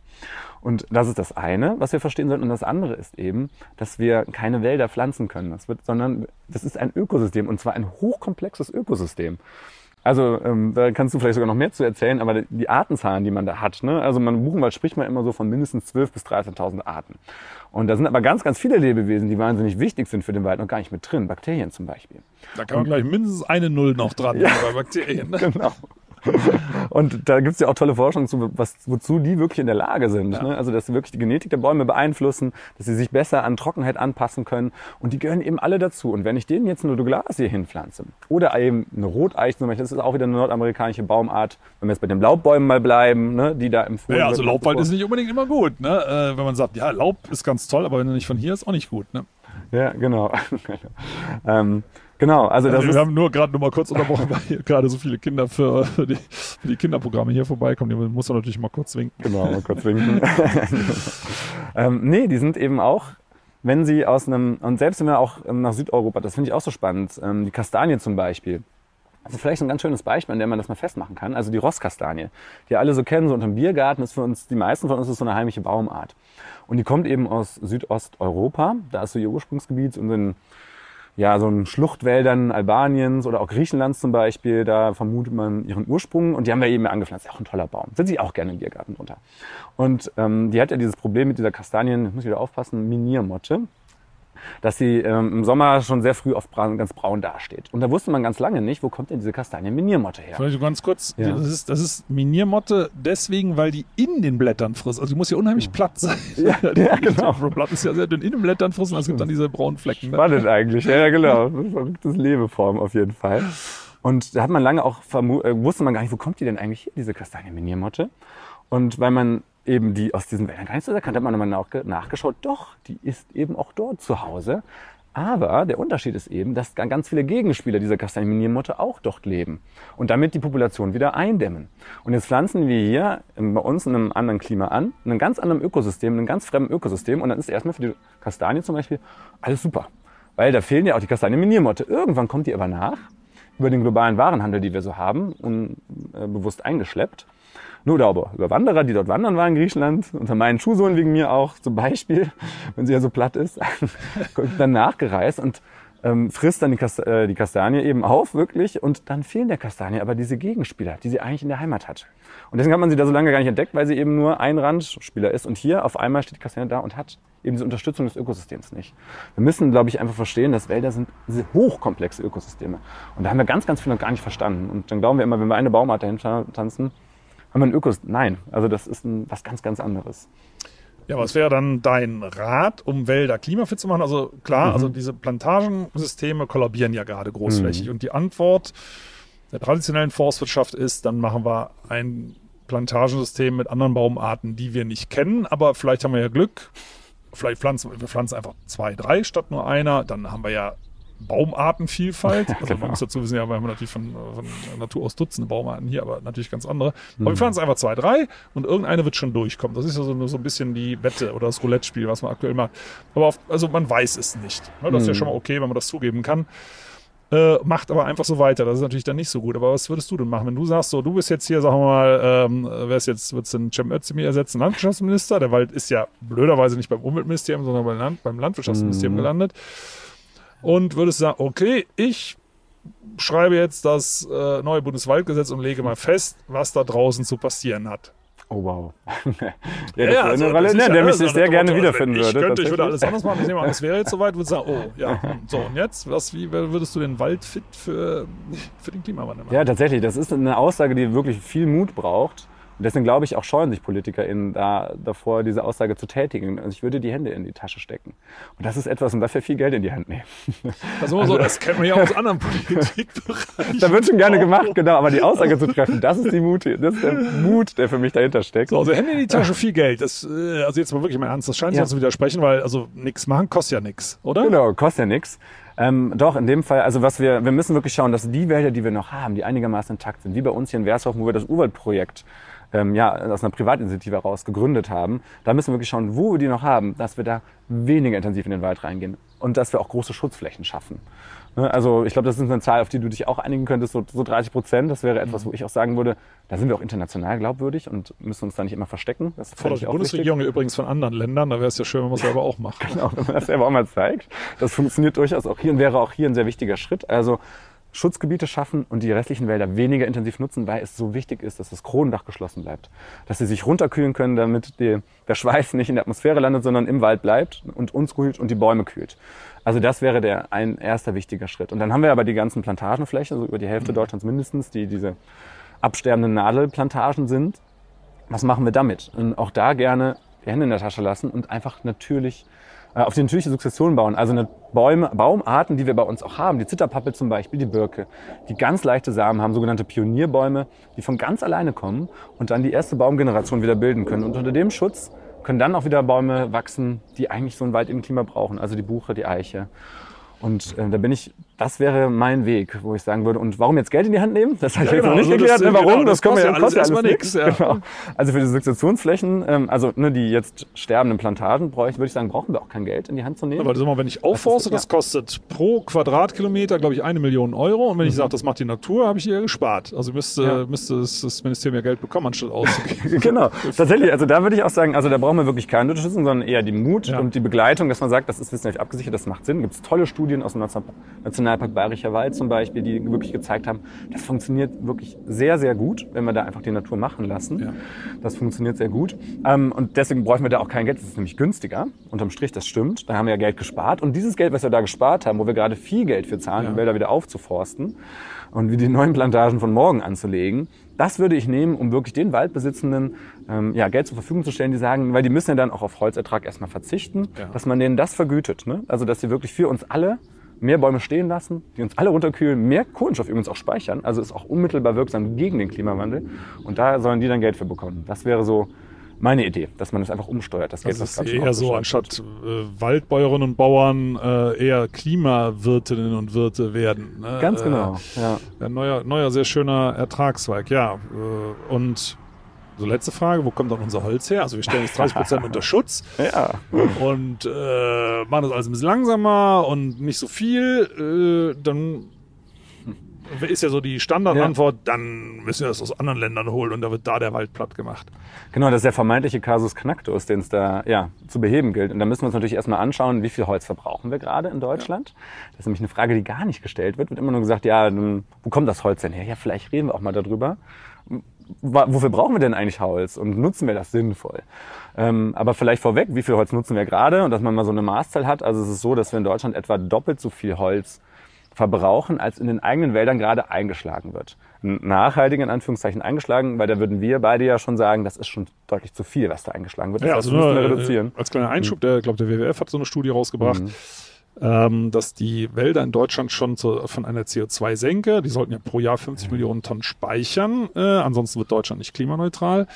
Und das ist das eine, was wir verstehen sollten. Und das andere ist eben, dass wir keine Wälder pflanzen können, das wird, sondern das ist ein Ökosystem und zwar ein hochkomplexes Ökosystem. Also ähm, da kannst du vielleicht sogar noch mehr zu erzählen, aber die Artenzahlen, die man da hat, ne? also man, im Buchenwald spricht man immer so von mindestens 12.000 bis 13.000 Arten. Und da sind aber ganz, ganz viele Lebewesen, die wahnsinnig wichtig sind für den Wald noch gar nicht mit drin. Bakterien zum Beispiel. Da kann man gleich mindestens eine Null noch dran Ja. bei Bakterien. Ne? [laughs] Genau. [laughs] Und da gibt's ja auch tolle Forschung zu, was, wozu die wirklich in der Lage sind. Ne? Also, dass sie wirklich die Genetik der Bäume beeinflussen, dass sie sich besser an Trockenheit anpassen können. Und die gehören eben alle dazu. Und wenn ich denen jetzt eine Douglasie hinpflanze oder eben eine Roteiche, zum Beispiel, das ist auch wieder eine nordamerikanische Baumart, wenn wir jetzt bei den Laubbäumen mal bleiben, ne? die da empfohlen Ja, also. Laubwald ist nicht unbedingt immer gut, ne? Äh, wenn man sagt, ja, Laub ist ganz toll, aber wenn er nicht von hier ist, auch nicht gut. Ne? Ja, genau. [laughs] ähm, genau, also das Also ist... wir haben nur gerade noch mal kurz unterbrochen, [laughs] weil hier gerade so viele Kinder für, für, die, für die Kinderprogramme hier vorbeikommen. Die muss man natürlich mal kurz winken. Genau, mal kurz winken. [laughs] ähm, nee, die sind eben auch, wenn sie aus einem, und selbst wenn wir auch ähm, nach Südeuropa, das finde ich auch so spannend, ähm, die Kastanie zum Beispiel. Also vielleicht so ein ganz schönes Beispiel, an dem man das mal festmachen kann. Also die Rosskastanie, die alle so kennen, so unterm Biergarten, ist für uns, die meisten von uns ist so eine heimliche Baumart. Und die kommt eben aus Südosteuropa, da ist so ihr Ursprungsgebiet und in ja, so in Schluchtwäldern Albaniens oder auch Griechenlands zum Beispiel, da vermutet man ihren Ursprung und die haben wir eben angepflanzt. Ist Auch ein toller Baum. Setze ich auch gerne im Biergarten drunter. Und ähm, die hat ja dieses Problem mit dieser Kastanien, ich muss wieder aufpassen, Miniermotte, dass sie ähm, im Sommer schon sehr früh oft braun, ganz braun dasteht. Und da wusste man ganz lange nicht, wo kommt denn diese Kastanien-Miniermotte her. Vielleicht ganz kurz, Ja. das, ist, das ist Miniermotte deswegen, weil die in den Blättern frisst. Also die muss ja unheimlich platt sein. [laughs] Ja, [laughs] ja, genau. [laughs] Das Blatt ist ja sehr dünn in den Blättern frissen, es gibt dann diese braunen Flecken. Ne? Spannend eigentlich, ja, ja genau. Das ist eine verrückte Lebeform auf jeden Fall. Und da hat man lange auch äh, wusste man gar nicht, wo kommt die denn eigentlich her, diese Kastanienminiermotte. Und weil man eben die aus diesen Wäldern gar nicht so erkannt hat, man nochmal nach, nachgeschaut, doch, die ist eben auch dort zu Hause. Aber der Unterschied ist eben, dass ga- ganz viele Gegenspieler dieser Kastanienminiermotte auch dort leben und damit die Population wieder eindämmen. Und jetzt pflanzen wir hier ähm, bei uns in einem anderen Klima an, in einem ganz anderen Ökosystem, in einem ganz fremden Ökosystem und dann ist erstmal für die Kastanie zum Beispiel alles super. Weil da fehlen ja auch die Kastanienminiermotte. Irgendwann kommt die aber nach, über den globalen Warenhandel, die wir so haben, unbewusst eingeschleppt. Nur da aber über Wanderer, die dort wandern waren in Griechenland, unter meinen Schuhsohlen wegen mir auch zum Beispiel, [laughs] wenn sie ja so platt ist, [laughs] dann nachgereist und ähm, frisst dann die, Kast äh, die Kastanie eben auf, wirklich, und dann fehlen der Kastanie aber diese Gegenspieler, die sie eigentlich in der Heimat hat. Und deswegen hat man sie da so lange gar nicht entdeckt, weil sie eben nur ein Randspieler ist. Und hier auf einmal steht die Kastanie da und hat eben diese Unterstützung des Ökosystems nicht. Wir müssen, glaube ich, einfach verstehen, dass Wälder sind hochkomplexe Ökosysteme. Und da haben wir ganz, ganz viel noch gar nicht verstanden. Und dann glauben wir immer, wenn wir eine Baumart dahin tanzen, haben wir ein Ökosystem. Nein, also das ist ein, was ganz, ganz anderes. Ja, was wäre dann dein Rat, um Wälder klimafit zu machen? Also klar, Mhm. also diese Plantagensysteme kollabieren ja gerade großflächig. Und die Antwort der traditionellen Forstwirtschaft ist, dann machen wir ein Plantagensystem mit anderen Baumarten, die wir nicht kennen, aber vielleicht haben wir ja Glück. Vielleicht pflanzen wir pflanzen einfach zwei, drei statt nur einer. Dann haben wir ja Baumartenvielfalt. [laughs] Also Genau. man muss dazu wissen, ja, wir haben natürlich von, von Natur aus Dutzende Baumarten hier, aber natürlich ganz andere. Mhm. Aber wir pflanzen einfach zwei, drei und irgendeine wird schon durchkommen. Das ist ja so, so ein bisschen die Wette oder das Roulette-Spiel, was man aktuell macht. Aber auf, also man weiß es nicht. Ne? Das ist ja Mhm. schon mal okay, wenn man das zugeben kann. Äh, macht aber einfach so weiter. Das ist natürlich dann nicht so gut. Aber was würdest du denn machen, wenn du sagst, so, du bist jetzt hier, sagen wir mal, ähm, wer ist jetzt, wird es den Cem Özdemir ersetzen, Landwirtschaftsminister? Der Wald ist ja blöderweise nicht beim Umweltministerium, sondern beim, Land, beim Landwirtschaftsministerium Mhm. gelandet. Und würdest sagen, okay, ich schreibe jetzt das äh, neue Bundeswaldgesetz und lege mal fest, was da draußen zu passieren hat. Oh wow. [laughs] ja, das wäre also, eine Rolle, das ne, ja der mich alles nach sehr dem gerne Motto, wiederfinden ich würde. könnte, ich würde alles anders machen. Ich nehme an, es wäre jetzt soweit, würde sagen, oh, ja, [laughs] hm, so, und jetzt, was, wie würdest du den Wald fit für, [laughs] für den Klimawandel machen? Ja, tatsächlich. Das ist eine Aussage, die wirklich viel Mut braucht. Und deswegen glaube ich, auch scheuen sich PolitikerInnen da davor, diese Aussage zu tätigen. Also ich würde die Hände in die Tasche stecken. Und das ist etwas, und dafür viel Geld in die Hand nehmen. Das, ist immer so, das kennen wir ja aus anderen [laughs] Politikbereichen. Da wird schon gerne gemacht, genau. Aber die Aussage zu treffen, das ist die Mut, das ist der Mut, der für mich dahinter steckt. So, also Hände in die Tasche, viel Geld. Das, äh, also jetzt mal wirklich mal ernst, das scheint sich Ja. zu widersprechen, weil also nichts machen kostet ja nichts, oder? Genau, kostet ja nichts. Ähm, doch, in dem Fall, also was wir, wir müssen wirklich schauen, dass die Wälder, die wir noch haben, die einigermaßen intakt sind, wie bei uns hier in Wershofen, wo wir das Urwaldprojekt ähm, ja, aus einer Privatinitiative heraus gegründet haben, da müssen wir wirklich schauen, wo wir die noch haben, dass wir da weniger intensiv in den Wald reingehen und dass wir auch große Schutzflächen schaffen. Ne, Also ich glaube, das ist eine Zahl, auf die du dich auch einigen könntest, so, so 30 Prozent. Das wäre etwas, wo ich auch sagen würde, da sind wir auch international glaubwürdig und müssen uns da nicht immer verstecken. Das Fordert die wichtig. Bundesregierung ja übrigens von anderen Ländern, da wäre es ja schön, wenn man es selber auch macht. [laughs] Genau, wenn man das selber auch mal zeigt. Das funktioniert durchaus auch hier und wäre auch hier ein sehr wichtiger Schritt. Also Schutzgebiete schaffen und die restlichen Wälder weniger intensiv nutzen, weil es so wichtig ist, dass das Kronendach geschlossen bleibt. Dass sie sich runterkühlen können, damit die, der Schweiß nicht in der Atmosphäre landet, sondern im Wald bleibt und uns kühlt und die Bäume kühlt. Also das wäre der ein erster wichtiger Schritt. Und dann haben wir aber die ganzen Plantagenflächen, so über die Hälfte Deutschlands mindestens, die diese absterbenden Nadelplantagen sind. Was machen wir damit? Und auch da gerne die Hände in der Tasche lassen und einfach natürlich auf die natürliche Sukzession bauen. Also eine Bäume, Baumarten, die wir bei uns auch haben, die Zitterpappel zum Beispiel, die Birke, die ganz leichte Samen haben, sogenannte Pionierbäume, die von ganz alleine kommen und dann die erste Baumgeneration wieder bilden können. Und unter dem Schutz können dann auch wieder Bäume wachsen, die eigentlich so ein Wald im Klima brauchen, also die Buche, die Eiche. Und äh, da bin ich, das wäre mein Weg, wo ich sagen würde. Und warum jetzt Geld in die Hand nehmen? Das habe ich Ja, jetzt genau, noch nicht also erklärt. das- ne, warum? genau, das wir kostet ja alles erstmal nix. nix, ja. Genau. Also für die Sukzessionsflächen, ähm, also ne, die jetzt sterbenden Plantagen, bräuchte, würde ich sagen, brauchen wir auch kein Geld in die Hand zu nehmen. Aber mal, wenn ich aufforste, Das das, ist- kostet pro Quadratkilometer, glaube ich, eine Million Euro. Und wenn Mhm. ich sage, das macht die Natur, habe ich hier gespart. Also müsste, Ja. müsste das, das Ministerium ja Geld bekommen, anstatt auszugeben. [laughs] [laughs] genau, tatsächlich. Also da würde ich auch sagen, also da brauchen wir wirklich keine Unterstützung, sondern eher die Mut Ja. und die Begleitung, dass man sagt, das ist wissenschaftlich abgesichert, das macht Sinn. Gibt es tolle Studien aus dem Nation- Nationalpark Bayerischer Wald zum Beispiel, die wirklich gezeigt haben, das funktioniert wirklich sehr, sehr gut, wenn wir da einfach die Natur machen lassen. Ja. Das funktioniert sehr gut. Ähm, und deswegen bräuchten wir da auch kein Geld. Das ist nämlich günstiger. Unterm Strich, das stimmt. Da haben wir ja Geld gespart. Und dieses Geld, was wir da gespart haben, wo wir gerade viel Geld für zahlen, Ja. um Wälder wieder aufzuforsten und wie die neuen Plantagen von morgen anzulegen, das würde ich nehmen, um wirklich den Waldbesitzenden ähm, ja, Geld zur Verfügung zu stellen, die sagen, weil die müssen ja dann auch auf Holzertrag erstmal verzichten, Ja. dass man denen das vergütet. Ne? Also dass sie wirklich für uns alle mehr Bäume stehen lassen, die uns alle runterkühlen, mehr Kohlenstoff übrigens auch speichern, also ist auch unmittelbar wirksam gegen den Klimawandel. Und da sollen die dann Geld für bekommen. Das wäre so meine Idee, dass man das einfach umsteuert. Das, Geld, Das was ist eher so, anstatt äh, Waldbäuerinnen und Bauern äh, eher Klimawirtinnen und Wirte werden. Ne? Ganz genau. Ja. Äh, ein neuer, neuer, sehr schöner Ertragszweig, ja. Äh, und so letzte Frage, wo kommt dann unser Holz her? Also wir stellen jetzt 30 Prozent [laughs] unter Schutz ja. und äh, machen das alles ein bisschen langsamer und nicht so viel. Äh, dann ist ja so die Standardantwort, dann müssen wir das aus anderen Ländern holen und da wird da der Wald platt gemacht. Genau, das ist der vermeintliche Kasus Knacktus, den es da ja, zu beheben gilt. Und da müssen wir uns natürlich erstmal anschauen, wie viel Holz verbrauchen wir gerade in Deutschland. Das ist nämlich eine Frage, die gar nicht gestellt wird. Wird immer nur gesagt, ja, wo kommt das Holz denn her? Ja, vielleicht reden wir auch mal darüber. Wofür brauchen wir denn eigentlich Holz und nutzen wir das sinnvoll? Ähm, aber vielleicht vorweg, wie viel Holz nutzen wir gerade und dass man mal so eine Maßzahl hat. Also es ist so, dass wir in Deutschland etwa doppelt so viel Holz verbrauchen, als in den eigenen Wäldern gerade eingeschlagen wird. Nachhaltig in Anführungszeichen eingeschlagen, weil da würden wir beide ja schon sagen, das ist schon deutlich zu viel, was da eingeschlagen wird. Das Ja, also müssen nur wir äh, reduzieren. als kleiner Einschub, der, glaube der WWF hat so eine Studie rausgebracht. Mhm. Ähm, dass die Wälder in Deutschland schon zu, von einer CO2-Senke, die sollten ja pro Jahr 50 Millionen Tonnen speichern, äh, ansonsten wird Deutschland nicht klimaneutral,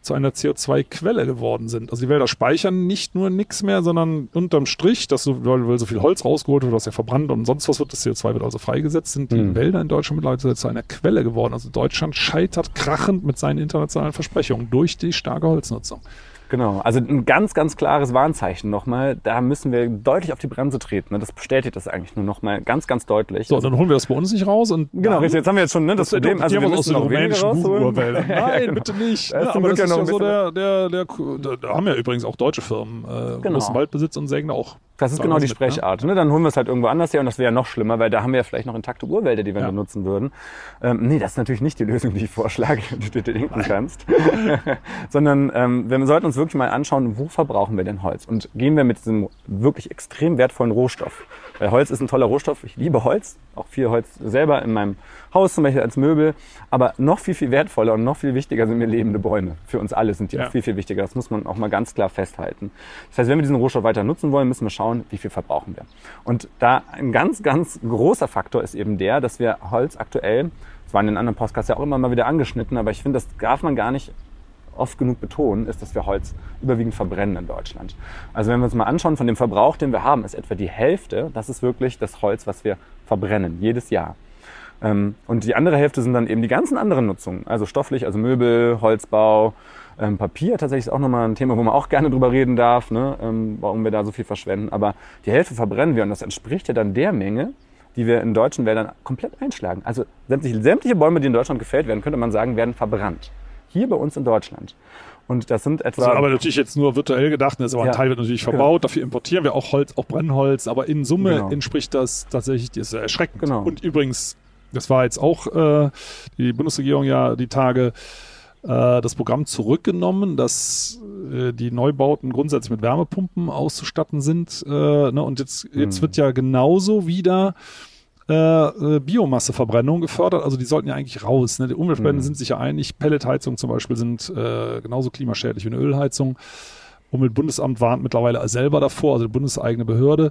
zu einer CO2-Quelle geworden sind. Also die Wälder speichern nicht nur nichts mehr, sondern unterm Strich, dass so, weil, so viel Holz rausgeholt wird, was ja verbrannt und sonst was wird, das CO2 wird also freigesetzt, sind die Mhm. Wälder in Deutschland mittlerweile zu einer Quelle geworden. Also Deutschland scheitert krachend mit seinen internationalen Versprechungen durch die starke Holznutzung. Genau, also ein ganz, ganz klares Warnzeichen nochmal. Da müssen wir deutlich auf die Bremse treten. ne? Das bestätigt das eigentlich nur nochmal ganz, ganz deutlich. So, Also- dann holen wir das bei uns nicht raus und genau, dann- richtig. Jetzt haben wir jetzt schon ne, das, Das Problem. Also wir müssen aus noch weniger rausholen. [laughs] Nein, genau. bitte nicht. Ja, aber das ist ja so der, der, der, da haben ja übrigens auch deutsche Firmen äh, Genau. Waldbesitz und sägen auch. Das ist genau die mit, ne? Sprechart. Ne? Dann holen wir es halt irgendwo anders her und das wäre ja noch schlimmer, weil da haben wir ja vielleicht noch intakte Urwälder, die wir Ja. benutzen würden. Ähm, nee, das ist natürlich nicht die Lösung, die ich vorschlage, [laughs] die du dir denken kannst. [laughs] Sondern ähm, wir sollten uns wirklich mal anschauen, wo verbrauchen wir denn Holz? Und gehen wir mit diesem wirklich extrem wertvollen Rohstoff. Weil Holz ist ein toller Rohstoff. Ich liebe Holz. Auch viel Holz selber in meinem Haus zum Beispiel als Möbel. Aber noch viel, viel wertvoller und noch viel wichtiger sind mir lebende Bäume. Für uns alle sind die Ja. auch viel, viel wichtiger. Das muss man auch mal ganz klar festhalten. Das heißt, wenn wir diesen Rohstoff weiter nutzen wollen, müssen wir schauen, wie viel verbrauchen wir. Und da ein ganz, ganz großer Faktor ist eben der, dass wir Holz aktuell, das war in den anderen Podcasts ja auch immer mal wieder angeschnitten, aber ich finde, das darf man gar nicht oft genug betonen, ist, dass wir Holz überwiegend verbrennen in Deutschland. Also wenn wir uns mal anschauen, von dem Verbrauch, den wir haben, ist etwa die Hälfte, das ist wirklich das Holz, was wir verbrennen, jedes Jahr. Ähm, und die andere Hälfte sind dann eben die ganzen anderen Nutzungen, also stofflich, also Möbel, Holzbau, ähm, Papier tatsächlich ist auch nochmal ein Thema, wo man auch gerne drüber reden darf, ne, ähm, warum wir da so viel verschwenden. Aber die Hälfte verbrennen wir und das entspricht ja dann der Menge, die wir in deutschen Wäldern komplett einschlagen. Also sämtliche, sämtliche Bäume, die in Deutschland gefällt werden, könnte man sagen, werden verbrannt. Hier bei uns in Deutschland. Und das sind etwa... Also, aber natürlich jetzt nur virtuell gedacht, das aber ein Ja. Teil wird natürlich verbaut, dafür importieren wir auch Holz, auch Brennholz, aber in Summe Genau. entspricht das tatsächlich, das ist erschreckend. Genau. Und übrigens, das war jetzt auch äh, die Bundesregierung ja die Tage äh, das Programm zurückgenommen, dass äh, die Neubauten grundsätzlich mit Wärmepumpen auszustatten sind. Äh, ne? Und jetzt, jetzt Hm. wird ja genauso wieder äh, äh, Biomasseverbrennung gefördert. Also die sollten ja eigentlich raus. Ne? Die Umweltverbände Mhm. sind sich ja einig. Pelletheizungen zum Beispiel sind äh, genauso klimaschädlich wie eine Ölheizung. Umweltbundesamt warnt mittlerweile selber davor, also die bundeseigene Behörde.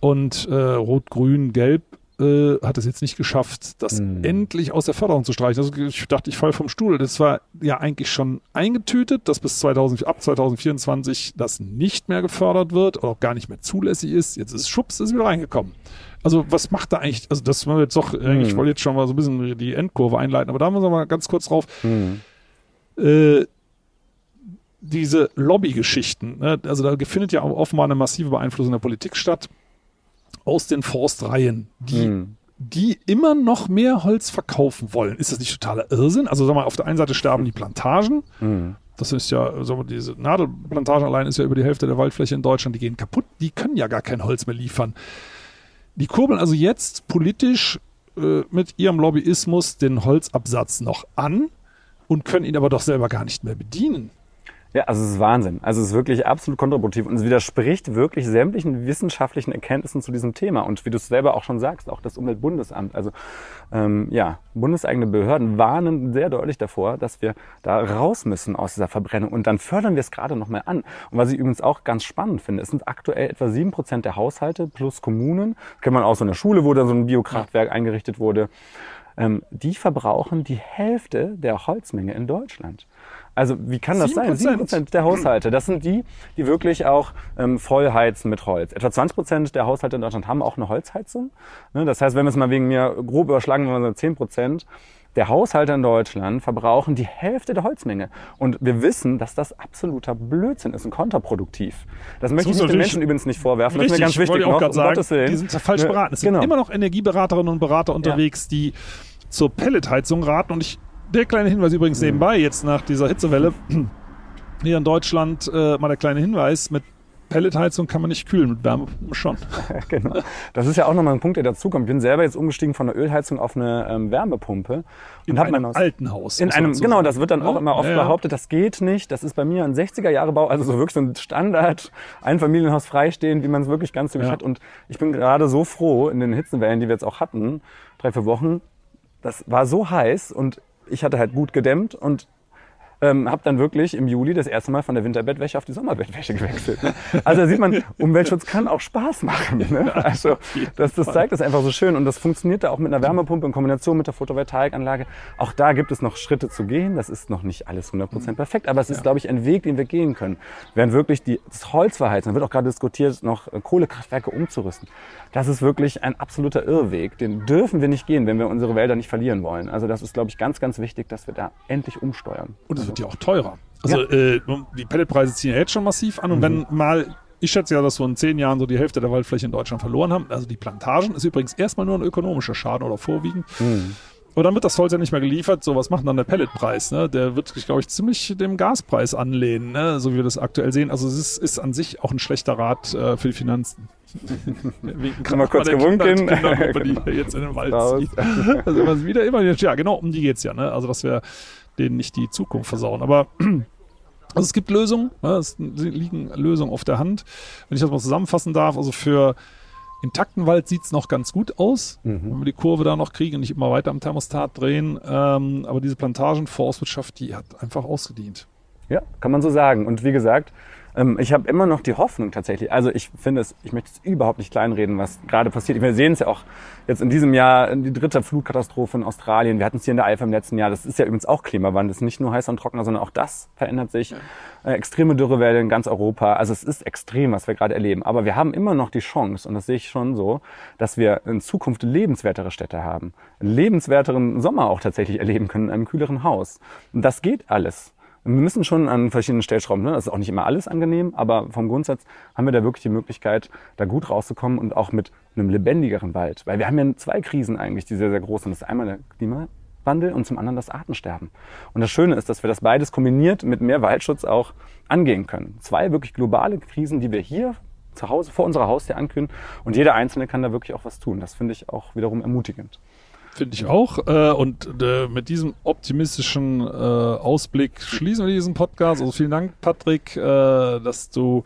Und Rot, Grün, Gelb äh, hat es jetzt nicht geschafft, das Mhm. endlich aus der Förderung zu streichen. Also ich dachte, ich falle vom Stuhl. Das war ja eigentlich schon eingetütet, dass bis 2000, ab 2024 das nicht mehr gefördert wird oder auch gar nicht mehr zulässig ist. Jetzt ist Schubs, ist wieder reingekommen. Also was macht da eigentlich, also das war jetzt doch, äh, ich Mhm. wollte jetzt schon mal so ein bisschen die Endkurve einleiten, aber da müssen wir mal ganz kurz drauf. Hm. Äh, diese Lobbygeschichten, ne? also da findet ja auch offenbar eine massive Beeinflussung der Politik statt aus den Forstreihen, die, Hm. die immer noch mehr Holz verkaufen wollen. Ist das nicht totaler Irrsinn? Also sag mal, auf der einen Seite sterben die Plantagen, Hm. das ist ja, wir, diese Nadelplantagen allein ist ja über die Hälfte der Waldfläche in Deutschland, die gehen kaputt, die können ja gar kein Holz mehr liefern. Die kurbeln also jetzt politisch äh, mit ihrem Lobbyismus den Holzabsatz noch an und können ihn aber doch selber gar nicht mehr bedienen. Ja, also es ist Wahnsinn. Also es ist wirklich absolut kontraproduktiv und es widerspricht wirklich sämtlichen wissenschaftlichen Erkenntnissen zu diesem Thema. Und wie du es selber auch schon sagst, auch das Umweltbundesamt, also ähm, ja, bundeseigene Behörden warnen sehr deutlich davor, dass wir da raus müssen aus dieser Verbrennung. Und dann fördern wir es gerade nochmal an. Und was ich übrigens auch ganz spannend finde, es sind aktuell etwa sieben Prozent der Haushalte plus Kommunen, das kennt man auch so in der Schule, wo dann so ein Biokraftwerk eingerichtet wurde, ähm, die verbrauchen die Hälfte der Holzmenge in Deutschland. Also wie kann das sein? 7%? 7 Prozent der Haushalte. Das sind die, die wirklich auch ähm, voll heizen mit Holz. Etwa 20 Prozent der Haushalte in Deutschland haben auch eine Holzheizung. Ne? Das heißt, wenn wir es mal wegen mir grob überschlagen, wenn wir sagen 10 Prozent der Haushalte in Deutschland verbrauchen die Hälfte der Holzmenge. Und wir wissen, dass das absoluter Blödsinn ist und kontraproduktiv. Das möchte ich den Menschen übrigens nicht vorwerfen. Das ist mir ganz wichtig ich auch noch, um sagen, Gottes Willen. die sind ja falsch Ne? beraten. Es sind Genau. immer noch Energieberaterinnen und Berater unterwegs, die zur Pelletheizung raten. Und ich, der kleine Hinweis übrigens nebenbei, jetzt nach dieser Hitzewelle, hier in Deutschland äh, mal der kleine Hinweis, mit Pelletheizung kann man nicht kühlen, mit Wärmepumpe [laughs] schon. [laughs] genau. Das ist ja auch nochmal ein Punkt, der dazukommt. Ich bin selber jetzt umgestiegen von einer Ölheizung auf eine ähm, Wärmepumpe. In hab einem mein Haus- alten Haus. In einem, genau, das wird dann auch immer oft ja, ja. behauptet, das geht nicht. Das ist bei mir ein 60er-Jahre-Bau, also so wirklich so ein Standard, Einfamilienhaus freistehend, wie man es wirklich ganz typisch hat. Und ich bin gerade so froh in den Hitzewellen, die wir jetzt auch hatten, drei, vier Wochen, das war so heiß und ich hatte halt gut gedämmt und ähm, habe dann wirklich im Juli das erste Mal von der Winterbettwäsche auf die Sommerbettwäsche gewechselt. Ne? Also da sieht man, [laughs] Umweltschutz kann auch Spaß machen. Ne? Also das, das zeigt das einfach so schön und das funktioniert da auch mit einer Wärmepumpe in Kombination mit der Photovoltaikanlage. Auch da gibt es noch Schritte zu gehen. Das ist noch nicht alles 100% perfekt, aber es ist, ja. glaube ich, ein Weg, den wir gehen können. Während wirklich die, das Holzverheizen, da wird auch gerade diskutiert, noch Kohlekraftwerke umzurüsten. Das ist wirklich ein absoluter Irrweg. Den dürfen wir nicht gehen, wenn wir unsere Wälder nicht verlieren wollen. Also das ist, glaube ich, ganz, ganz wichtig, dass wir da endlich umsteuern. Und es wird ja auch teurer. Also ja. äh, die Pelletpreise ziehen ja jetzt schon massiv an und mhm. wenn mal ich schätze ja, dass wir in zehn Jahren so die Hälfte der Waldfläche in Deutschland verloren haben. Also die Plantagen ist übrigens erstmal nur ein ökonomischer Schaden oder vorwiegend. Mhm. Und dann wird das Holz ja nicht mehr geliefert. So, was macht dann der Pelletpreis? Ne? Der wird, glaube ich, ziemlich dem Gaspreis anlehnen, ne? so wie wir das aktuell sehen. Also es ist, ist an sich auch ein schlechter Rat äh, für die Finanzen. [laughs] Kann man kurz gewunken. die [laughs] jetzt in den Wald zieht. [laughs] Also wieder immer, ja genau, um die geht es ja. Ne? Also dass wir denen nicht die Zukunft versauen. Aber [clears throat] also es gibt Lösungen, ne? es liegen Lösungen auf der Hand. Wenn ich das mal zusammenfassen darf, also für intakten Wald sieht es noch ganz gut aus, mhm. wenn wir die Kurve da noch kriegen und nicht immer weiter am Thermostat drehen. Ähm, aber diese Plantagen, Forstwirtschaft, die hat einfach ausgedient. Ja, kann man so sagen. Und wie gesagt, ähm, ich habe immer noch die Hoffnung tatsächlich. Also ich finde es, ich möchte es überhaupt nicht kleinreden, was gerade passiert. Wir sehen es ja auch jetzt in diesem Jahr, die dritte Flutkatastrophe in Australien. Wir hatten es hier in der Eifel im letzten Jahr. Das ist ja übrigens auch Klimawandel. Das ist nicht nur heißer und trockener, sondern auch das verändert sich. Ja. Äh, extreme Dürrewellen in ganz Europa. Also es ist extrem, was wir gerade erleben. Aber wir haben immer noch die Chance, und das sehe ich schon so, dass wir in Zukunft lebenswertere Städte haben. Einen lebenswerteren Sommer auch tatsächlich erleben können in einem kühleren Haus. Und das geht alles. Wir müssen schon an verschiedenen Stellschrauben, ne? das ist auch nicht immer alles angenehm, aber vom Grundsatz haben wir da wirklich die Möglichkeit, da gut rauszukommen und auch mit einem lebendigeren Wald. Weil wir haben ja zwei Krisen eigentlich, die sehr, sehr groß sind. Das ist einmal der Klimawandel und zum anderen das Artensterben. Und das Schöne ist, dass wir das beides kombiniert mit mehr Waldschutz auch angehen können. Zwei wirklich globale Krisen, die wir hier zu Hause vor unserer Haustür ankündigen und jeder Einzelne kann da wirklich auch was tun. Das finde ich auch wiederum ermutigend. Finde ich auch. Äh, und äh, mit diesem optimistischen äh, Ausblick schließen wir diesen Podcast. Also vielen Dank, Patrick, äh, dass du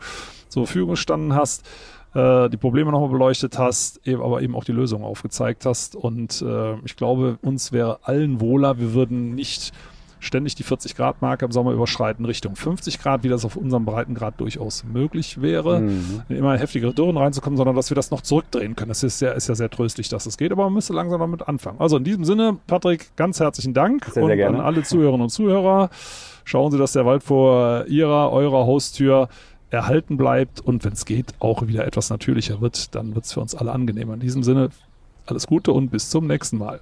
zur Verfügung gestanden hast, äh, die Probleme nochmal beleuchtet hast, eben, aber eben auch die Lösungen aufgezeigt hast. Und äh, ich glaube, uns wäre allen wohler. Wir würden nicht ständig die 40 Grad Marke im Sommer überschreiten Richtung 50 Grad, wie das auf unserem Breitengrad durchaus möglich wäre, mhm. in immer heftigere Dürren reinzukommen, sondern dass wir das noch zurückdrehen können. Das ist ja, ist ja sehr tröstlich, dass es das geht, aber man müsste langsam damit anfangen. Also in diesem Sinne, Patrick, ganz herzlichen Dank sehr, und sehr an alle Zuhörerinnen und Zuhörer. Schauen Sie, dass der Wald vor Ihrer, eurer Haustür erhalten bleibt und wenn es geht, auch wieder etwas natürlicher wird, dann wird es für uns alle angenehmer. In diesem Sinne, alles Gute und bis zum nächsten Mal.